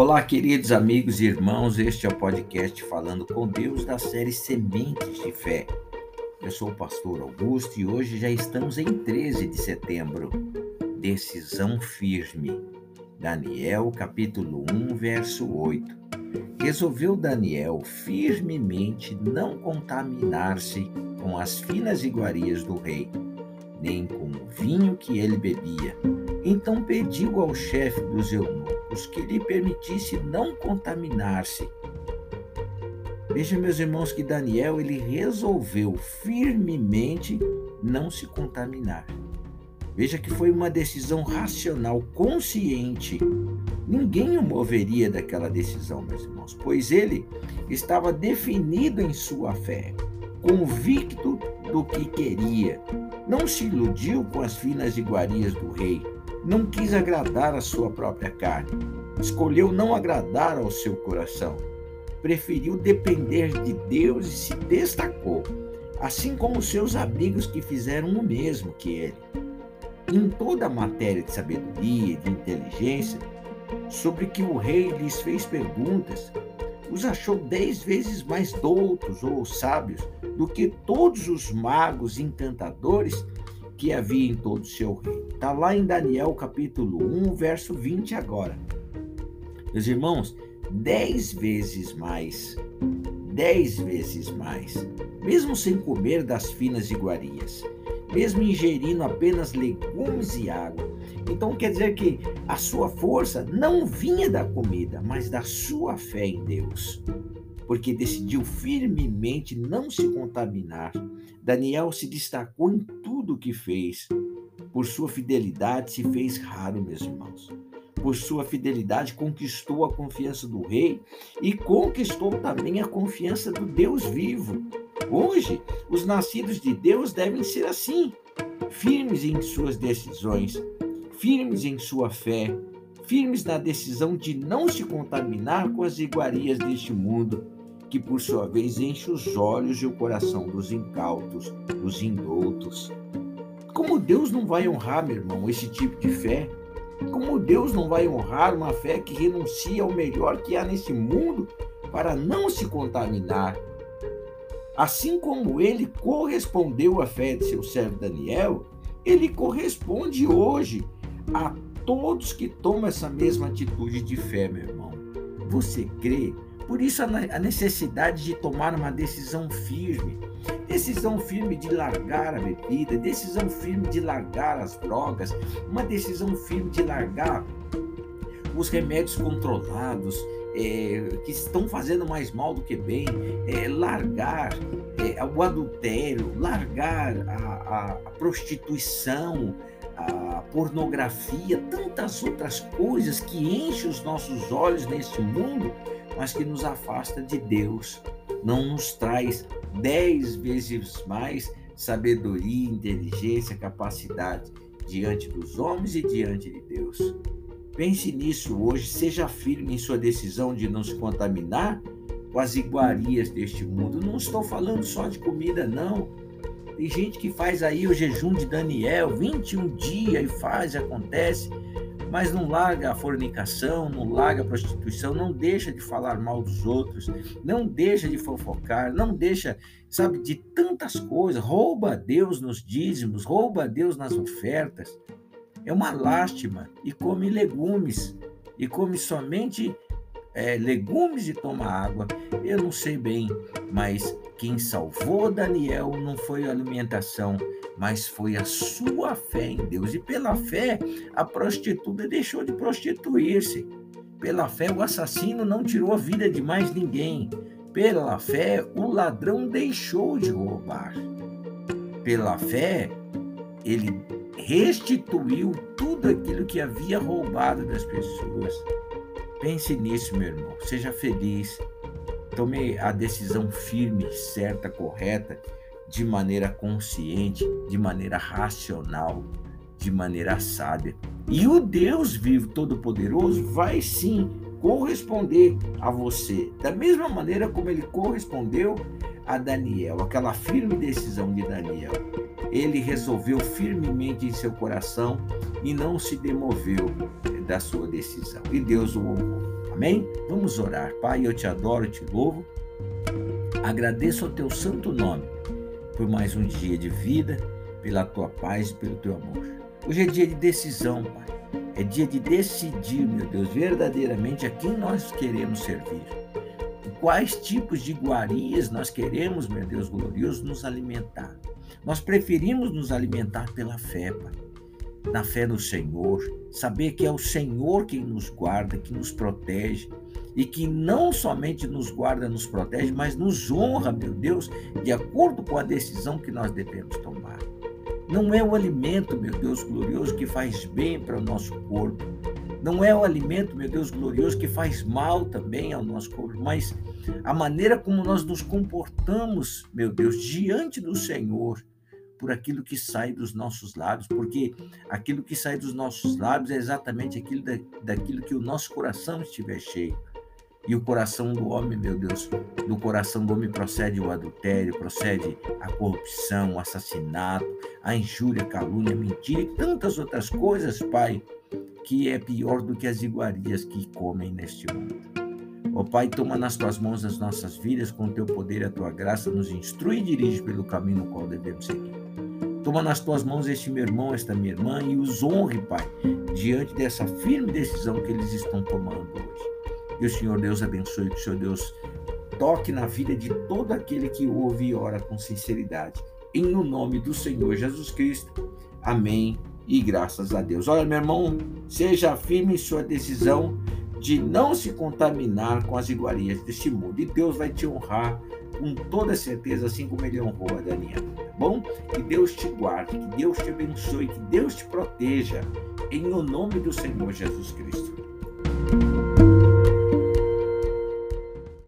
Olá, queridos amigos e irmãos, este é o podcast Falando com Deus da série Sementes de Fé. Eu sou o pastor Augusto e hoje já estamos em 13 de setembro. Decisão firme. Daniel, capítulo 1, verso 8. Resolveu Daniel firmemente não contaminar-se com as finas iguarias do rei, nem com o vinho que ele bebia. Então pediu ao chefe dos eunucos que lhe permitisse não contaminar-se. Veja, meus irmãos, que Daniel ele resolveu firmemente não se contaminar. Veja que foi uma decisão racional, consciente. Ninguém o moveria daquela decisão, meus irmãos, pois ele estava definido em sua fé, convicto do que queria. Não se iludiu com as finas iguarias do rei, não quis agradar a sua própria carne, escolheu não agradar ao seu coração, preferiu depender de Deus e se destacou, assim como seus amigos que fizeram o mesmo que ele. Em toda a matéria de sabedoria e de inteligência, sobre que o rei lhes fez perguntas, os achou dez vezes mais doutos ou sábios do que todos os magos encantadores que havia em todo o seu reino. Está lá em Daniel capítulo 1, verso 20 agora. Meus irmãos, dez vezes mais, dez vezes mais, mesmo sem comer das finas iguarias, mesmo ingerindo apenas legumes e água. Então quer dizer que a sua força não vinha da comida, mas da sua fé em Deus porque decidiu firmemente não se contaminar. Daniel se destacou em tudo o que fez. Por sua fidelidade se fez raro, meus irmãos. Por sua fidelidade conquistou a confiança do rei e conquistou também a confiança do Deus vivo. Hoje, os nascidos de Deus devem ser assim, firmes em suas decisões, firmes em sua fé, firmes na decisão de não se contaminar com as iguarias deste mundo que por sua vez enche os olhos e o coração dos incautos, dos indoutos. Como Deus não vai honrar, meu irmão, esse tipo de fé? Como Deus não vai honrar uma fé que renuncia ao melhor que há nesse mundo para não se contaminar? Assim como ele correspondeu à fé de seu servo Daniel, ele corresponde hoje a todos que tomam essa mesma atitude de fé, meu irmão. Você crê por isso a necessidade de tomar uma decisão firme, decisão firme de largar a bebida, decisão firme de largar as drogas, uma decisão firme de largar os remédios controlados, é, que estão fazendo mais mal do que bem, é, largar é, o adultério, largar a, a, prostituição, a pornografia, tantas outras coisas que enchem os nossos olhos neste mundo mas que nos afasta de Deus, não nos traz dez vezes mais sabedoria, inteligência, capacidade diante dos homens e diante de Deus. Pense nisso hoje, seja firme em sua decisão de não se contaminar com as iguarias deste mundo. Não estou falando só de comida, não. Tem gente que faz aí o jejum de Daniel, 21 dias e faz, acontece mas não larga a fornicação, não larga a prostituição, não deixa de falar mal dos outros, não deixa de fofocar, não deixa, sabe, de tantas coisas, rouba a Deus nos dízimos, rouba a Deus nas ofertas. É uma lástima e come legumes e come somente é, legumes e toma água. Eu não sei bem, mas quem salvou Daniel não foi a alimentação, mas foi a sua fé em Deus. E pela fé, a prostituta deixou de prostituir-se. Pela fé, o assassino não tirou a vida de mais ninguém. Pela fé, o ladrão deixou de roubar. Pela fé, ele restituiu tudo aquilo que havia roubado das pessoas. Pense nisso, meu irmão. Seja feliz. Tome a decisão firme, certa, correta de maneira consciente, de maneira racional, de maneira sábia. E o Deus vivo, todo-poderoso, vai sim corresponder a você, da mesma maneira como ele correspondeu a Daniel, aquela firme decisão de Daniel. Ele resolveu firmemente em seu coração e não se demoveu da sua decisão. E Deus o honrou. Amém? Vamos orar. Pai, eu te adoro, te louvo. Agradeço ao teu santo nome por mais um dia de vida, pela tua paz e pelo teu amor. Hoje é dia de decisão, Pai. É dia de decidir, meu Deus, verdadeiramente a quem nós queremos servir. Quais tipos de iguarias nós queremos, meu Deus glorioso, nos alimentar. Nós preferimos nos alimentar pela fé, Pai na fé no Senhor, saber que é o Senhor quem nos guarda, que nos protege e que não somente nos guarda, nos protege, mas nos honra, meu Deus, de acordo com a decisão que nós devemos tomar. Não é o alimento, meu Deus glorioso, que faz bem para o nosso corpo. Não é o alimento, meu Deus glorioso, que faz mal também ao nosso corpo, mas a maneira como nós nos comportamos, meu Deus, diante do Senhor por aquilo que sai dos nossos lábios, porque aquilo que sai dos nossos lábios é exatamente aquilo da, daquilo que o nosso coração estiver cheio. E o coração do homem, meu Deus, do coração do homem procede o adultério, procede a corrupção, o assassinato, a injúria, a calúnia, a mentira e tantas outras coisas, Pai, que é pior do que as iguarias que comem neste mundo. Ó Pai, toma nas tuas mãos as nossas vidas, com o teu poder e a tua graça, nos instrui e dirige pelo caminho no qual devemos seguir. Toma nas tuas mãos este meu irmão, esta minha irmã e os honre, Pai, diante dessa firme decisão que eles estão tomando hoje. E o Senhor Deus abençoe, que o Senhor Deus toque na vida de todo aquele que ouve e ora com sinceridade. Em no nome do Senhor Jesus Cristo. Amém e graças a Deus. Olha, meu irmão, seja firme em sua decisão de não se contaminar com as iguarias deste mundo. E Deus vai te honrar com toda certeza, assim como ele honrou a Daniel. Bom? Que Deus te guarde, que Deus te abençoe, que Deus te proteja. Em o nome do Senhor Jesus Cristo.